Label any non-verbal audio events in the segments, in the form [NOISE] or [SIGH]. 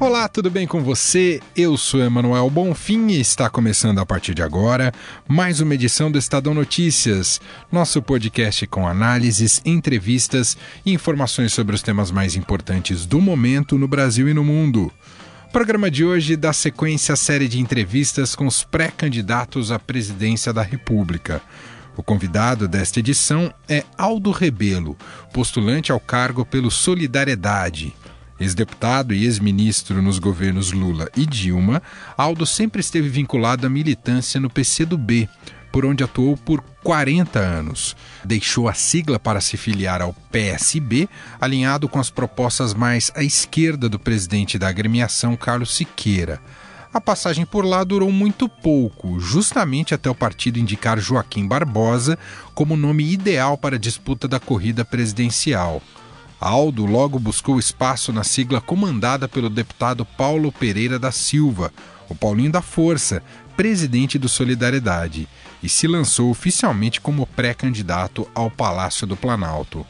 Olá, tudo bem com você? Eu sou Emanuel Bonfim e está começando a partir de agora mais uma edição do Estadão Notícias, nosso podcast com análises, entrevistas e informações sobre os temas mais importantes do momento no Brasil e no mundo. O programa de hoje dá sequência à série de entrevistas com os pré-candidatos à presidência da República. O convidado desta edição é Aldo Rebelo, postulante ao cargo pelo Solidariedade. Ex-deputado e ex-ministro nos governos Lula e Dilma, Aldo sempre esteve vinculado à militância no PCdoB, por onde atuou por 40 anos. Deixou a sigla para se filiar ao PSB, alinhado com as propostas mais à esquerda do presidente da agremiação, Carlos Siqueira. A passagem por lá durou muito pouco, justamente até o partido indicar Joaquim Barbosa como nome ideal para a disputa da corrida presidencial. Aldo logo buscou espaço na sigla comandada pelo deputado Paulo Pereira da Silva, o Paulinho da Força, presidente do Solidariedade, e se lançou oficialmente como pré-candidato ao Palácio do Planalto.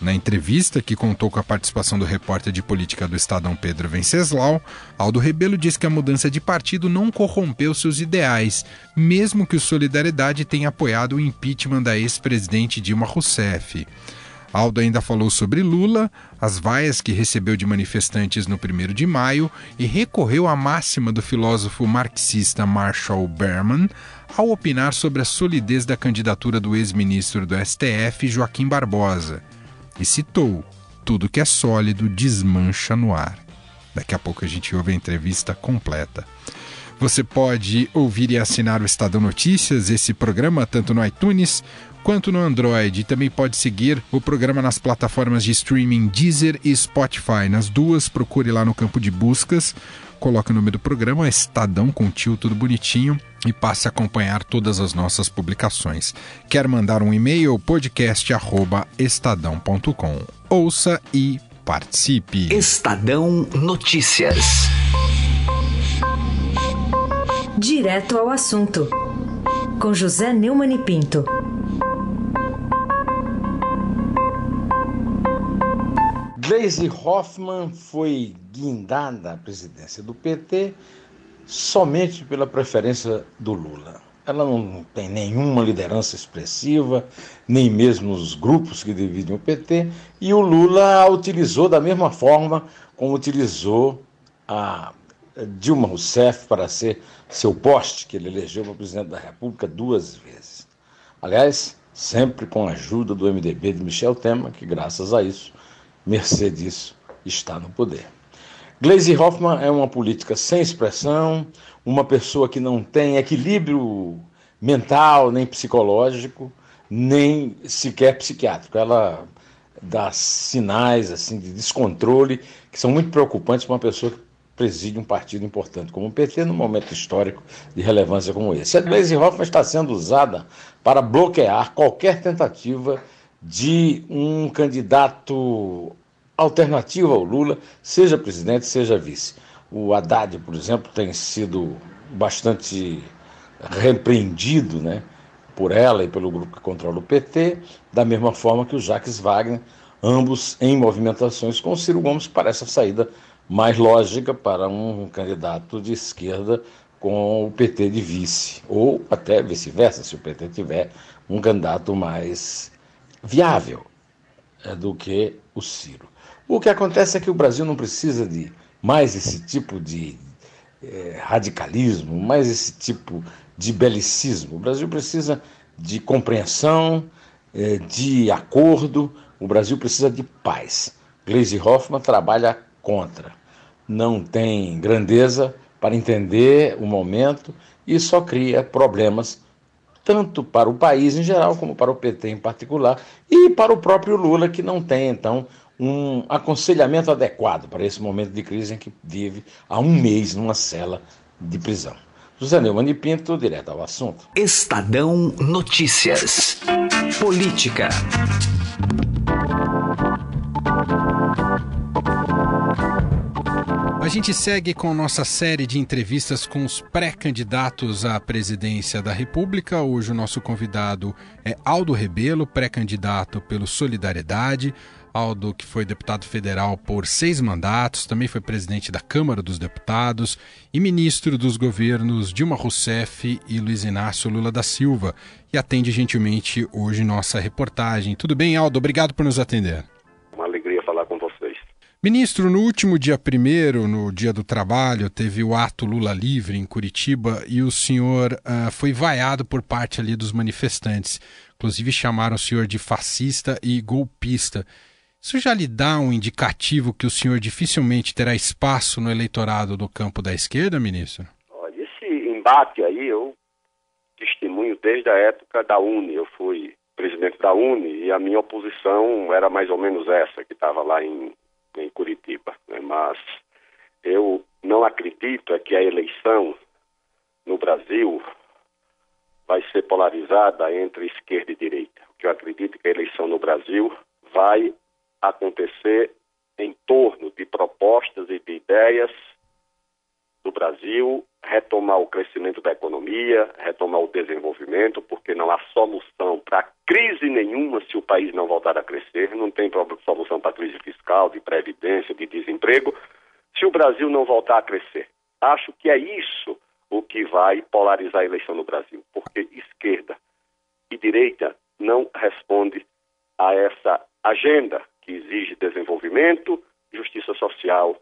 Na entrevista, que contou com a participação do repórter de política do Estadão Pedro Venceslau, Aldo Rebelo diz que a mudança de partido não corrompeu seus ideais, mesmo que o Solidariedade tenha apoiado o impeachment da ex-presidente Dilma Rousseff. Aldo ainda falou sobre Lula, as vaias que recebeu de manifestantes no 1 de maio e recorreu à máxima do filósofo marxista Marshall Berman ao opinar sobre a solidez da candidatura do ex-ministro do STF, Joaquim Barbosa. E citou: tudo que é sólido desmancha no ar. Daqui a pouco a gente ouve a entrevista completa. Você pode ouvir e assinar o Estadão Notícias, esse programa, tanto no iTunes quanto no Android. E também pode seguir o programa nas plataformas de streaming Deezer e Spotify. Nas duas, procure lá no campo de buscas, coloque o nome do programa, Estadão com tio, tudo bonitinho, e passe a acompanhar todas as nossas publicações. Quer mandar um e-mail? podcast.estadão.com. Ouça e participe. Estadão Notícias. Direto ao assunto, com José Neumann e Pinto. Gleisi Hoffmann foi guindada à presidência do PT somente pela preferência do Lula. Ela não tem nenhuma liderança expressiva, nem mesmo os grupos que dividem o PT, e o Lula a utilizou da mesma forma como utilizou a Dilma Rousseff para ser seu poste, que ele elegeu para presidente da República duas vezes. Aliás, sempre com a ajuda do MDB de Michel Temer, que graças a isso, mercê disso, está no poder. Gleisi Hoffmann é uma política sem expressão, uma pessoa que não tem equilíbrio mental, nem psicológico, nem sequer psiquiátrico. Ela dá sinais assim de descontrole que são muito preocupantes para uma pessoa que preside um partido importante como o PT num momento histórico de relevância como esse. A Gleisi Hoffmann está sendo usada para bloquear qualquer tentativa de um candidato alternativo ao Lula, seja presidente, seja vice. O Haddad, por exemplo, tem sido bastante repreendido né, por ela e pelo grupo que controla o PT, da mesma forma que o Jacques Wagner, ambos em movimentações com o Ciro Gomes, parece a saída mais lógica para um candidato de esquerda com o PT de vice, ou até vice-versa, se o PT tiver um candidato mais viável é, do que o Ciro. O que acontece é que o Brasil não precisa de mais esse tipo de é, radicalismo, mais esse tipo de belicismo. O Brasil precisa de compreensão, é, de acordo, o Brasil precisa de paz. Gleisi Hoffmann trabalha contra. Não tem grandeza para entender o momento e só cria problemas tanto para o país em geral como para o PT em particular e para o próprio Lula que não tem então um aconselhamento adequado para esse momento de crise em que vive há um mês numa cela de prisão. José Neumann e Pinto, direto ao assunto. Estadão Notícias. Política. Gente segue com nossa série de entrevistas com os pré-candidatos à presidência da República. Hoje o nosso convidado é Aldo Rebelo, pré-candidato pelo Solidariedade. Aldo, que foi deputado federal por seis mandatos, também foi presidente da Câmara dos Deputados e ministro dos governos Dilma Rousseff e Luiz Inácio Lula da Silva, e atende gentilmente hoje nossa reportagem. Tudo bem, Aldo? Obrigado por nos atender. Ministro, no último dia primeiro, no Dia do Trabalho, teve o ato Lula Livre em Curitiba e o senhor uh, foi vaiado por parte ali dos manifestantes. Inclusive chamaram o senhor de fascista e golpista. Isso já lhe dá um indicativo que o senhor dificilmente terá espaço no eleitorado do campo da esquerda, ministro? Olha, esse embate aí eu testemunho desde a época da UNE. Eu fui presidente da UNE e a minha oposição era mais ou menos essa, que estava lá em em Curitiba. Né? Mas eu não acredito é que a eleição no Brasil vai ser polarizada entre esquerda e direita. O que eu acredito é que a eleição no Brasil vai acontecer em torno de propostas e de ideias do Brasil, retomar o crescimento da economia, retomar o desenvolvimento, porque não há solução para crise nenhuma se o país não voltar a crescer, não tem solução para crise fiscal, de previdência, de desemprego, se o Brasil não voltar a crescer. Acho que é isso o que vai polarizar a eleição no Brasil, porque esquerda e direita não responde a essa agenda que exige desenvolvimento, justiça social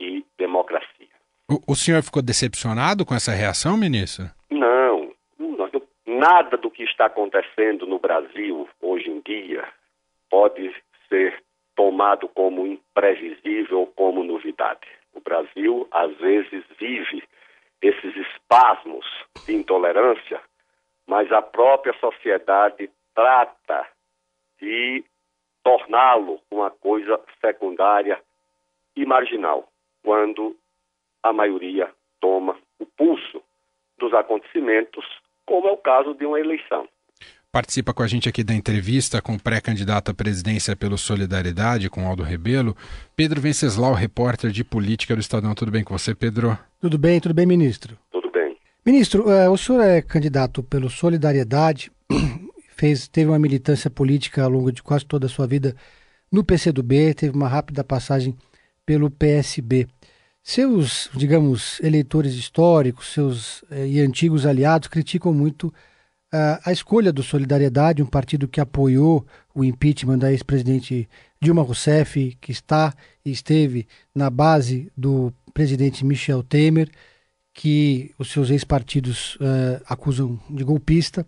e democracia. O, o senhor ficou decepcionado com essa reação, ministro? Não, nada do que está acontecendo no Brasil hoje em dia pode ser tomado como imprevisível ou como novidade. O Brasil, às vezes, vive esses espasmos de intolerância, mas a própria sociedade trata de torná-lo uma coisa secundária e marginal, quando a maioria toma o pulso dos acontecimentos, como é o caso de uma eleição. Participa com a gente aqui da entrevista com o pré-candidato à presidência pelo Solidariedade, com Aldo Rebelo, Pedro Venceslau, repórter de política do Estadão. Tudo bem com você, Pedro? Tudo bem, tudo bem, ministro? Tudo bem. Ministro, uh, o senhor é candidato pelo Solidariedade, [CLEARS THROAT] fez, teve uma militância política ao longo de quase toda a sua vida no PCdoB, teve uma rápida passagem pelo PSB. Seus, digamos, eleitores históricos, seus eh, e antigos aliados criticam muito uh, a escolha do Solidariedade, um partido que apoiou o impeachment da ex-presidente Dilma Rousseff, que está e esteve na base do presidente Michel Temer, que os seus ex-partidos uh, acusam de golpista.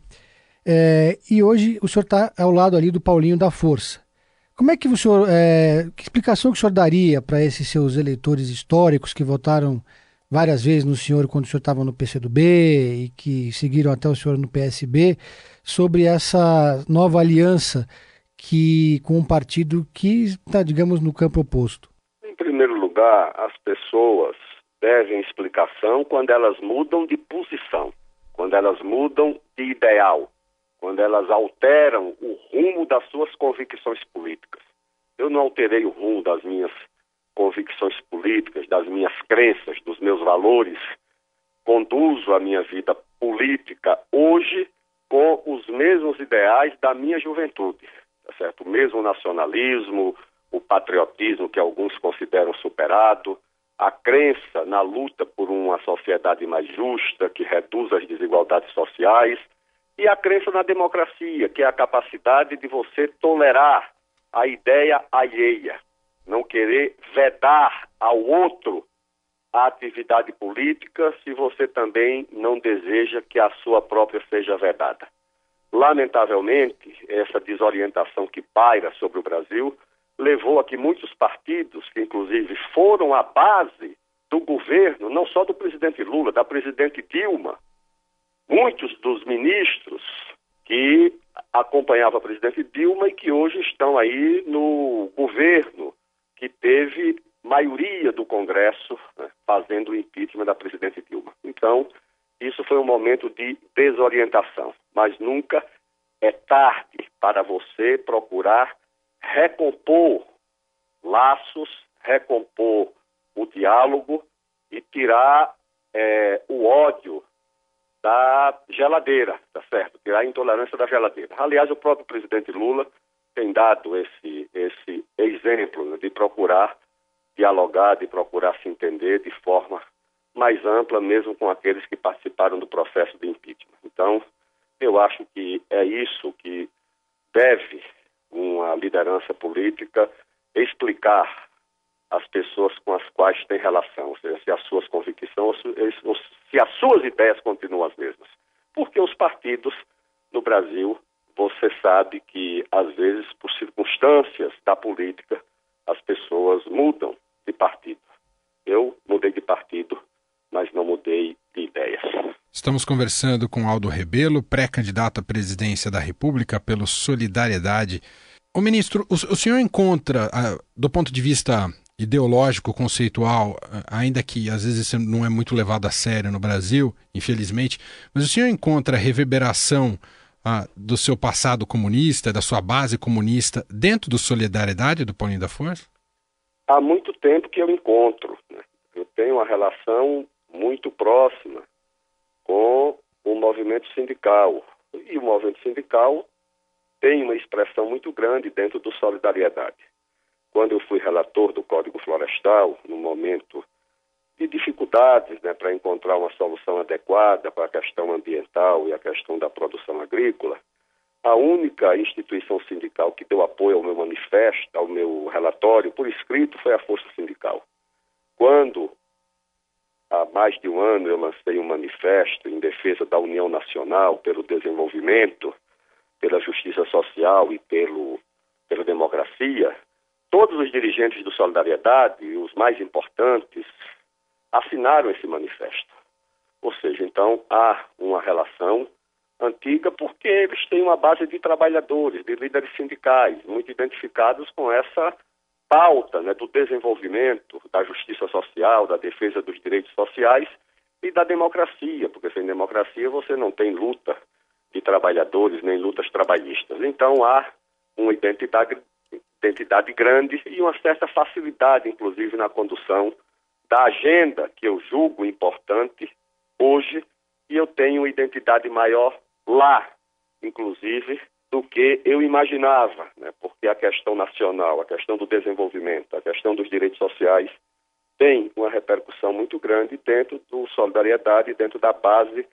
Uh, e hoje o senhor está ao lado ali do Paulinho da Força. Como é que o senhor, é, que explicação que o senhor daria para esses seus eleitores históricos que votaram várias vezes no senhor quando o senhor estava no PCdoB e que seguiram até o senhor no PSB sobre essa nova aliança que com um partido que está, digamos, no campo oposto? Em primeiro lugar, as pessoas devem explicação quando elas mudam de posição, quando elas mudam de ideal quando elas alteram o rumo das suas convicções políticas. Eu não alterei o rumo das minhas convicções políticas, das minhas crenças, dos meus valores. Conduzo a minha vida política hoje com os mesmos ideais da minha juventude, tá certo? O mesmo nacionalismo, o patriotismo que alguns consideram superado, a crença na luta por uma sociedade mais justa, que reduz as desigualdades sociais e a crença na democracia, que é a capacidade de você tolerar a ideia alheia, não querer vedar ao outro a atividade política se você também não deseja que a sua própria seja vedada. Lamentavelmente, essa desorientação que paira sobre o Brasil levou a que muitos partidos, que inclusive foram a base do governo, não só do presidente Lula, da presidente Dilma, muitos dos ministros que acompanhavam a presidente Dilma e que hoje estão aí no governo que teve maioria do Congresso né, fazendo o impeachment da presidente Dilma. Então, isso foi um momento de desorientação, mas nunca é tarde para você procurar recompor laços, recompor o diálogo e tirar é, o ódio da geladeira, tá certo? Tirar a intolerância da geladeira. Aliás, o próprio presidente Lula tem dado esse, esse exemplo né, de procurar dialogar, de procurar se entender de forma mais ampla, mesmo com aqueles que participaram do processo de impeachment. Então, eu acho que é isso que deve uma liderança política explicar às pessoas com as quais tem relação, ou seja, se as suas convicções, ou se as suas ideias continuam as mesmas. Porque os partidos no Brasil, você sabe que às vezes por circunstâncias da política, as pessoas mudam de partido. Eu mudei de partido, mas não mudei de ideias. Estamos conversando com Aldo Rebelo, pré-candidato à presidência da República pelo Solidariedade. O ministro, o, o senhor encontra, ah, do ponto de vista ideológico, conceitual, ainda que às vezes isso não é muito levado a sério no Brasil, infelizmente, mas o senhor encontra reverberação ah, do seu passado comunista, da sua base comunista, dentro do Solidariedade do Paulinho da Força? há muito tempo que eu encontro. Né? Eu tenho uma relação muito próxima com o movimento sindical. E o movimento sindical tem uma expressão muito grande dentro do Solidariedade. Quando eu fui relator do Código Florestal, no momento de dificuldades né, para encontrar uma solução adequada para a questão ambiental e a questão da produção agrícola, a única instituição sindical que deu apoio ao meu manifesto, ao meu relatório, por escrito, foi a Força Sindical. Quando, há mais de um ano, eu lancei um manifesto em defesa da União Nacional pelo desenvolvimento, pela justiça social e pelo, pela democracia, todos os dirigentes do Solidariedade, os mais importantes, assinaram esse manifesto. Ou seja, então há uma relação antiga porque eles têm uma base de trabalhadores, de líderes sindicais, muito identificados com essa pauta né, do desenvolvimento, da justiça social, da defesa dos direitos sociais e da democracia, porque sem democracia você não tem luta de trabalhadores nem lutas trabalhistas. Então há uma identidade, identidade grande e uma certa facilidade, inclusive, na condução da agenda que eu julgo importante hoje e eu tenho uma identidade maior lá, inclusive, do que eu imaginava, né? porque a questão nacional, a questão do desenvolvimento, a questão dos direitos sociais tem uma repercussão muito grande dentro do Solidariedade, dentro da base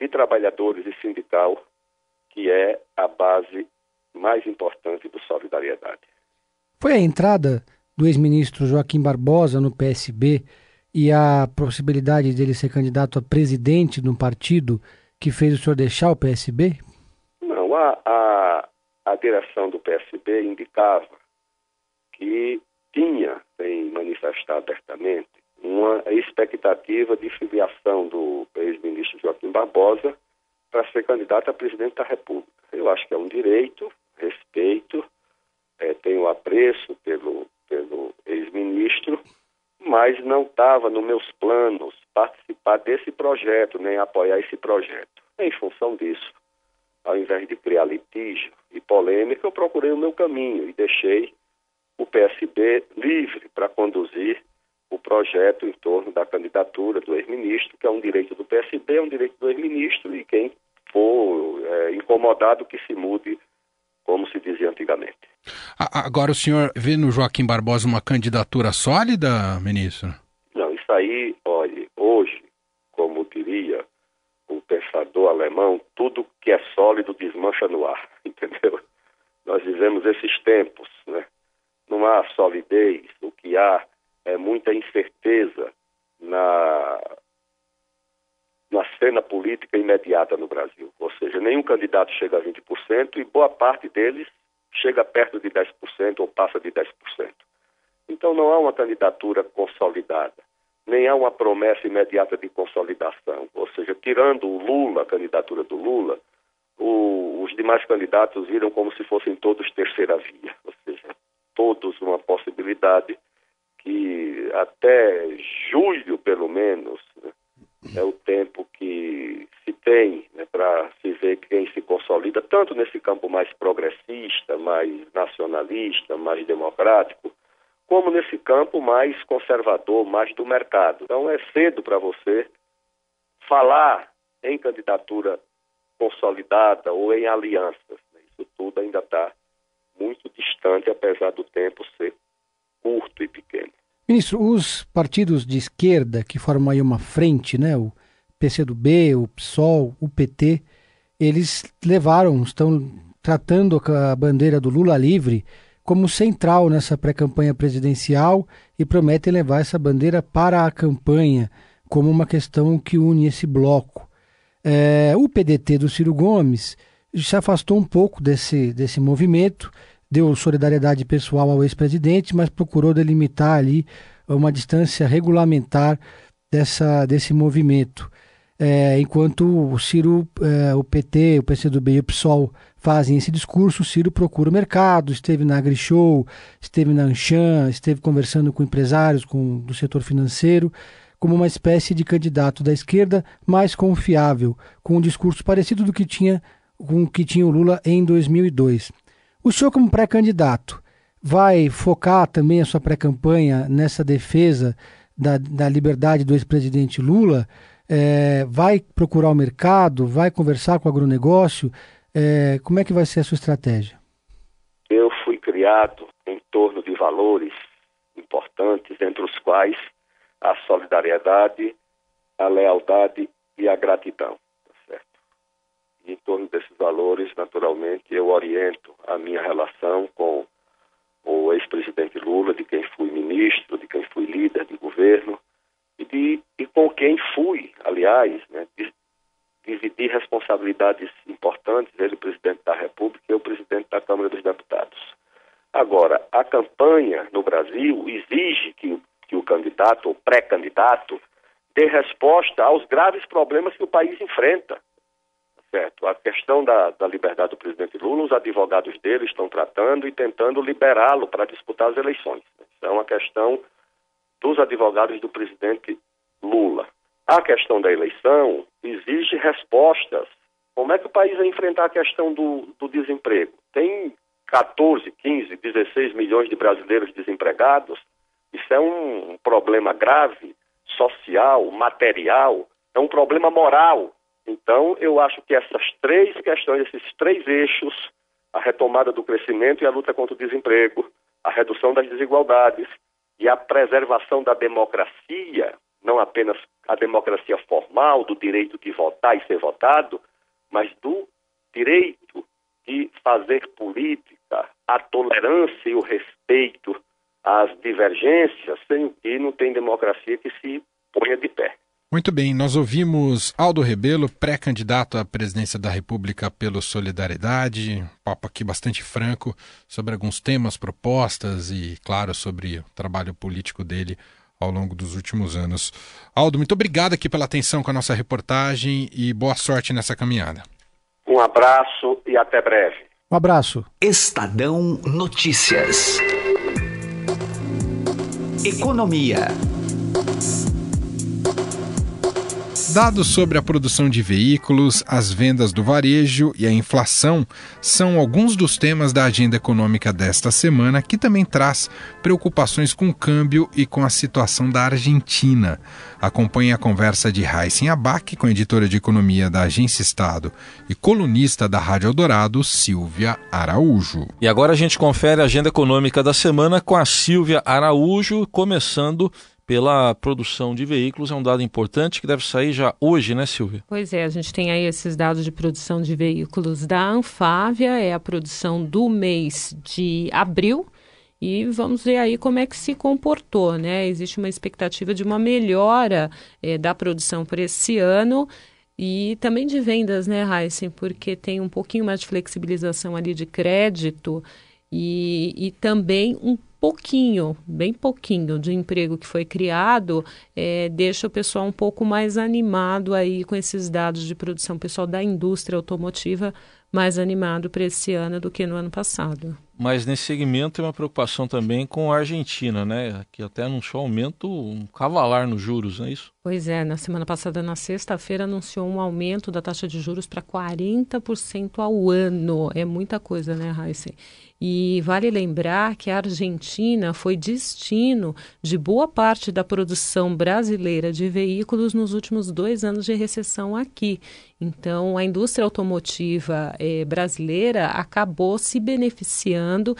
de trabalhadores e sindical, que é a base mais importante do Solidariedade. Foi a entrada do ex-ministro Joaquim Barbosa no PSB e a possibilidade dele ser candidato a presidente de um partido que fez o senhor deixar o PSB? Não, a, a, a direção do PSB indicava que tinha, sem manifestar abertamente, uma expectativa de filiação do ex-ministro Joaquim Barbosa para ser candidato a presidente da República. Eu acho que é um direito, respeito, é, tenho apreço pelo, pelo ex-ministro, mas não estava nos meus planos participar desse projeto, nem apoiar esse projeto. Em função disso, ao invés de criar litígio e polêmica, eu procurei o meu caminho e deixei o PSB livre para conduzir o projeto em torno da candidatura do ex-ministro, que é um direito do PSB, é um direito do ex-ministro, e quem for é, incomodado que se mude, como se dizia antigamente. Agora o senhor vê no Joaquim Barbosa uma candidatura sólida, ministro? Não, isso aí, olha, hoje, como diria o pensador alemão, tudo que é sólido desmancha no ar, [LAUGHS] entendeu? Nós vivemos esses tempos, né? Não há solidez, o que há é muita incerteza na, na cena política imediata no Brasil. Ou seja, nenhum candidato chega a 20% e boa parte deles chega perto de 10% ou passa de 10%. Então não há uma candidatura consolidada, nem há uma promessa imediata de consolidação. Ou seja, tirando o Lula, a candidatura do Lula, o, os demais candidatos viram como se fossem todos terceira via, ou seja, todos uma possibilidade que até julho, pelo menos, é o tempo que se tem né, para se ver quem se consolida, tanto nesse campo mais progressista, mais nacionalista, mais democrático, como nesse campo mais conservador, mais do mercado. Então é cedo para você falar em candidatura consolidada ou em alianças. Né? Isso tudo ainda está muito distante, apesar do tempo ser curto e pequeno. Ministro, os partidos de esquerda que formam aí uma frente, né, o PCdoB, o PSOL, o PT, eles levaram, estão tratando a bandeira do Lula livre como central nessa pré-campanha presidencial e prometem levar essa bandeira para a campanha como uma questão que une esse bloco. É, o PDT do Ciro Gomes se afastou um pouco desse, desse movimento, deu solidariedade pessoal ao ex-presidente, mas procurou delimitar ali uma distância regulamentar dessa, desse movimento. É, enquanto o Ciro, é, o PT, o PCdoB e o PSOL fazem esse discurso, o Ciro procura o mercado, esteve na AgriShow, esteve na Anshan, esteve conversando com empresários com, do setor financeiro, como uma espécie de candidato da esquerda mais confiável, com um discurso parecido do que tinha com o que tinha o Lula em 2002. O senhor, como pré-candidato, vai focar também a sua pré-campanha nessa defesa da, da liberdade do ex-presidente Lula? É, vai procurar o mercado? Vai conversar com o agronegócio? É, como é que vai ser a sua estratégia? Eu fui criado em torno de valores importantes, entre os quais a solidariedade, a lealdade e a gratidão em torno desses valores, naturalmente, eu oriento a minha relação com o ex-presidente Lula, de quem fui ministro, de quem fui líder de governo e, de, e com quem fui, aliás, né, dividir responsabilidades importantes, ele o presidente da República e o presidente da Câmara dos Deputados. Agora, a campanha no Brasil exige que, que o candidato ou pré-candidato dê resposta aos graves problemas que o país enfrenta certo. A questão da, da liberdade do presidente Lula, os advogados dele estão tratando e tentando liberá-lo para disputar as eleições. Isso é uma questão dos advogados do presidente Lula. A questão da eleição exige respostas. Como é que o país vai enfrentar a questão do, do desemprego? Tem 14, 15, 16 milhões de brasileiros desempregados. Isso é um problema grave, social, material, é um problema moral então, eu acho que essas três questões, esses três eixos, a retomada do crescimento e a luta contra o desemprego, a redução das desigualdades e a preservação da democracia, não apenas a democracia formal, do direito de votar e ser votado, mas do direito de fazer política, a tolerância e o respeito às divergências, sem que não tem democracia que se ponha de pé. Muito bem, nós ouvimos Aldo Rebelo, pré-candidato à presidência da República pelo Solidariedade, um papo aqui bastante franco sobre alguns temas, propostas e, claro, sobre o trabalho político dele ao longo dos últimos anos. Aldo, muito obrigado aqui pela atenção com a nossa reportagem e boa sorte nessa caminhada. Um abraço e até breve. Um abraço. Estadão Notícias. Economia. Dados sobre a produção de veículos, as vendas do varejo e a inflação são alguns dos temas da agenda econômica desta semana, que também traz preocupações com o câmbio e com a situação da Argentina. Acompanhe a conversa de Heisen Abac com a editora de economia da Agência Estado e colunista da Rádio Eldorado, Silvia Araújo. E agora a gente confere a agenda econômica da semana com a Silvia Araújo, começando pela produção de veículos é um dado importante que deve sair já hoje, né, Silvia? Pois é, a gente tem aí esses dados de produção de veículos da Anfávia, é a produção do mês de abril. E vamos ver aí como é que se comportou, né? Existe uma expectativa de uma melhora é, da produção para esse ano e também de vendas, né, Heisen? Porque tem um pouquinho mais de flexibilização ali de crédito e, e também um pouquinho, bem pouquinho de emprego que foi criado, é, deixa o pessoal um pouco mais animado aí com esses dados de produção. Pessoal da indústria automotiva mais animado para esse ano do que no ano passado. Mas nesse segmento tem uma preocupação também com a Argentina, né? Que até anunciou aumento, um cavalar nos juros, não é isso? Pois é, na semana passada, na sexta-feira, anunciou um aumento da taxa de juros para 40% ao ano. É muita coisa, né, Raíssa? E vale lembrar que a Argentina foi destino de boa parte da produção brasileira de veículos nos últimos dois anos de recessão aqui. Então, a indústria automotiva eh, brasileira acabou se beneficiando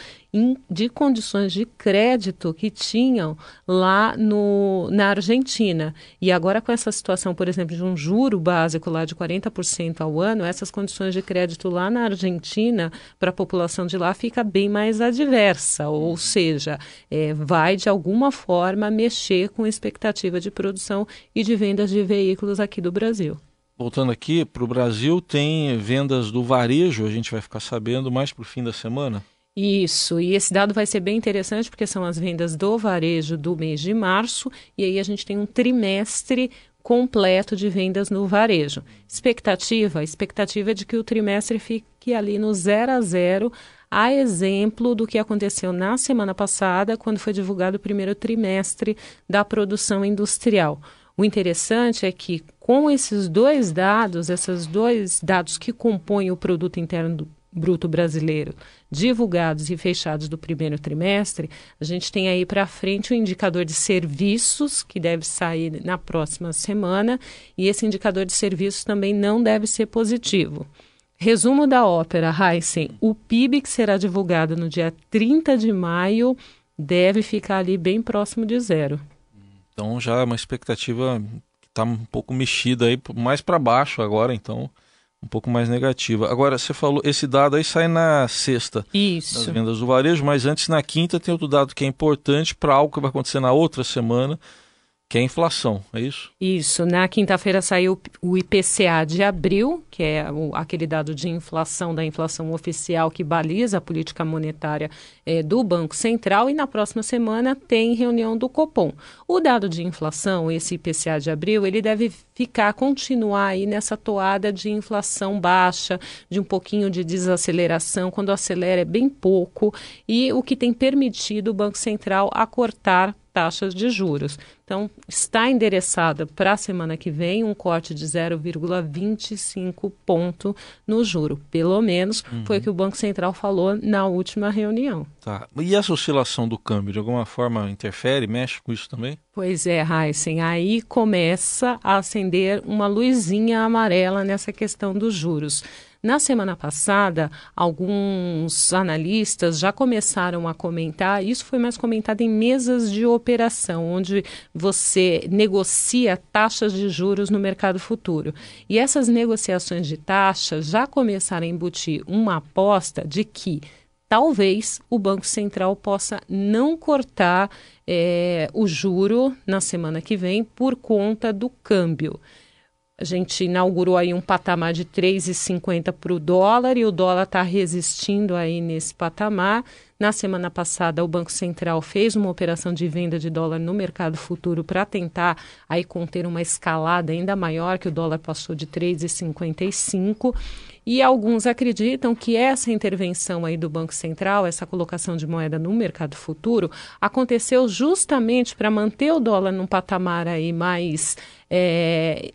de condições de crédito que tinham lá no, na Argentina. E agora, com essa situação, por exemplo, de um juro básico lá de 40% ao ano, essas condições de crédito lá na Argentina, para a população de lá, fica bem mais adversa. Ou seja, eh, vai de alguma forma mexer com a expectativa de produção e de vendas de veículos aqui do Brasil voltando aqui para o Brasil, tem vendas do varejo, a gente vai ficar sabendo mais para o fim da semana? Isso, e esse dado vai ser bem interessante porque são as vendas do varejo do mês de março, e aí a gente tem um trimestre completo de vendas no varejo. Expectativa? Expectativa é de que o trimestre fique ali no zero a zero, a exemplo do que aconteceu na semana passada, quando foi divulgado o primeiro trimestre da produção industrial. O interessante é que com esses dois dados, esses dois dados que compõem o produto interno bruto brasileiro, divulgados e fechados do primeiro trimestre, a gente tem aí para frente o indicador de serviços, que deve sair na próxima semana, e esse indicador de serviços também não deve ser positivo. Resumo da ópera, Heisen. O PIB que será divulgado no dia 30 de maio deve ficar ali bem próximo de zero. Então já é uma expectativa que está um pouco mexida aí, mais para baixo agora, então um pouco mais negativa. Agora, você falou, esse dado aí sai na sexta Isso. das vendas do varejo, mas antes na quinta tem outro dado que é importante para algo que vai acontecer na outra semana, que é a inflação, é isso? Isso. Na quinta-feira saiu o IPCA de abril, que é o, aquele dado de inflação, da inflação oficial que baliza a política monetária é, do Banco Central, e na próxima semana tem reunião do Copom. O dado de inflação, esse IPCA de abril, ele deve ficar, continuar aí nessa toada de inflação baixa, de um pouquinho de desaceleração, quando acelera é bem pouco, e o que tem permitido o Banco Central a cortar taxas de juros. Então, está endereçada para a semana que vem um corte de 0,25 ponto no juro. Pelo menos uhum. foi o que o Banco Central falou na última reunião. Tá. E essa oscilação do câmbio, de alguma forma, interfere, mexe com isso também? Pois é, Heisen. Aí começa a acender uma luzinha amarela nessa questão dos juros. Na semana passada, alguns analistas já começaram a comentar, isso foi mais comentado em mesas de operação, onde você negocia taxas de juros no mercado futuro. E essas negociações de taxas já começaram a embutir uma aposta de que talvez o Banco Central possa não cortar é, o juro na semana que vem por conta do câmbio. A gente inaugurou aí um patamar de 3,50 para o dólar e o dólar está resistindo aí nesse patamar. Na semana passada, o Banco Central fez uma operação de venda de dólar no mercado futuro para tentar aí conter uma escalada ainda maior, que o dólar passou de 3,55. E alguns acreditam que essa intervenção aí do Banco Central, essa colocação de moeda no mercado futuro, aconteceu justamente para manter o dólar num patamar aí mais é,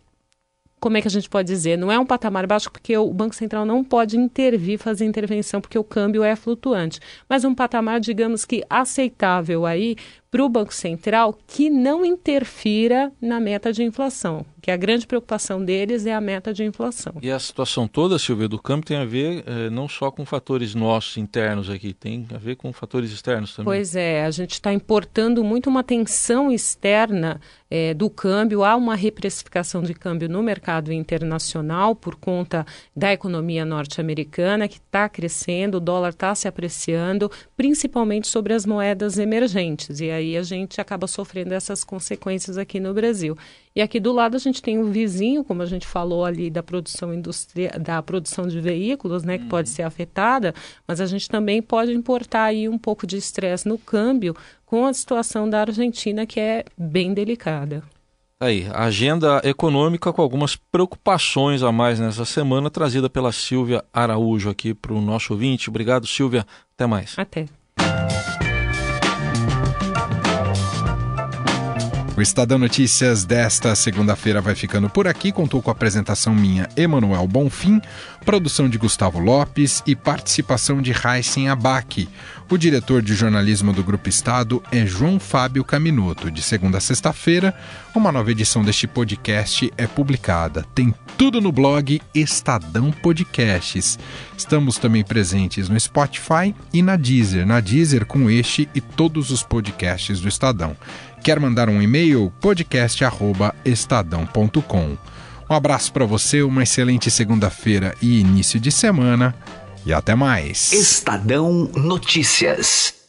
como é que a gente pode dizer? Não é um patamar baixo porque o Banco Central não pode intervir, fazer intervenção, porque o câmbio é flutuante. Mas um patamar, digamos que aceitável aí para o Banco Central que não interfira na meta de inflação que a grande preocupação deles é a meta de inflação. E a situação toda, Silvia, do câmbio tem a ver eh, não só com fatores nossos internos aqui, tem a ver com fatores externos também. Pois é, a gente está importando muito uma tensão externa eh, do câmbio, há uma reprecificação de câmbio no mercado internacional por conta da economia norte-americana que está crescendo, o dólar está se apreciando, principalmente sobre as moedas emergentes, e aí a gente acaba sofrendo essas consequências aqui no Brasil. E aqui do lado a gente tem o vizinho, como a gente falou ali da produção industrial, da produção de veículos, né, que uhum. pode ser afetada, mas a gente também pode importar aí um pouco de estresse no câmbio com a situação da Argentina que é bem delicada. Aí, agenda econômica com algumas preocupações a mais nessa semana, trazida pela Silvia Araújo aqui para o nosso ouvinte. Obrigado, Silvia. Até mais. Até. O Estadão Notícias desta segunda-feira vai ficando por aqui. Contou com a apresentação minha, Emanuel Bonfim, produção de Gustavo Lopes e participação de Raíssen Abac. O diretor de jornalismo do Grupo Estado é João Fábio Caminuto. De segunda a sexta-feira, uma nova edição deste podcast é publicada. Tem tudo no blog Estadão Podcasts. Estamos também presentes no Spotify e na Deezer. Na Deezer com este e todos os podcasts do Estadão. Quer mandar um e-mail? podcast@estadão.com. Um abraço para você, uma excelente segunda-feira e início de semana e até mais. Estadão Notícias.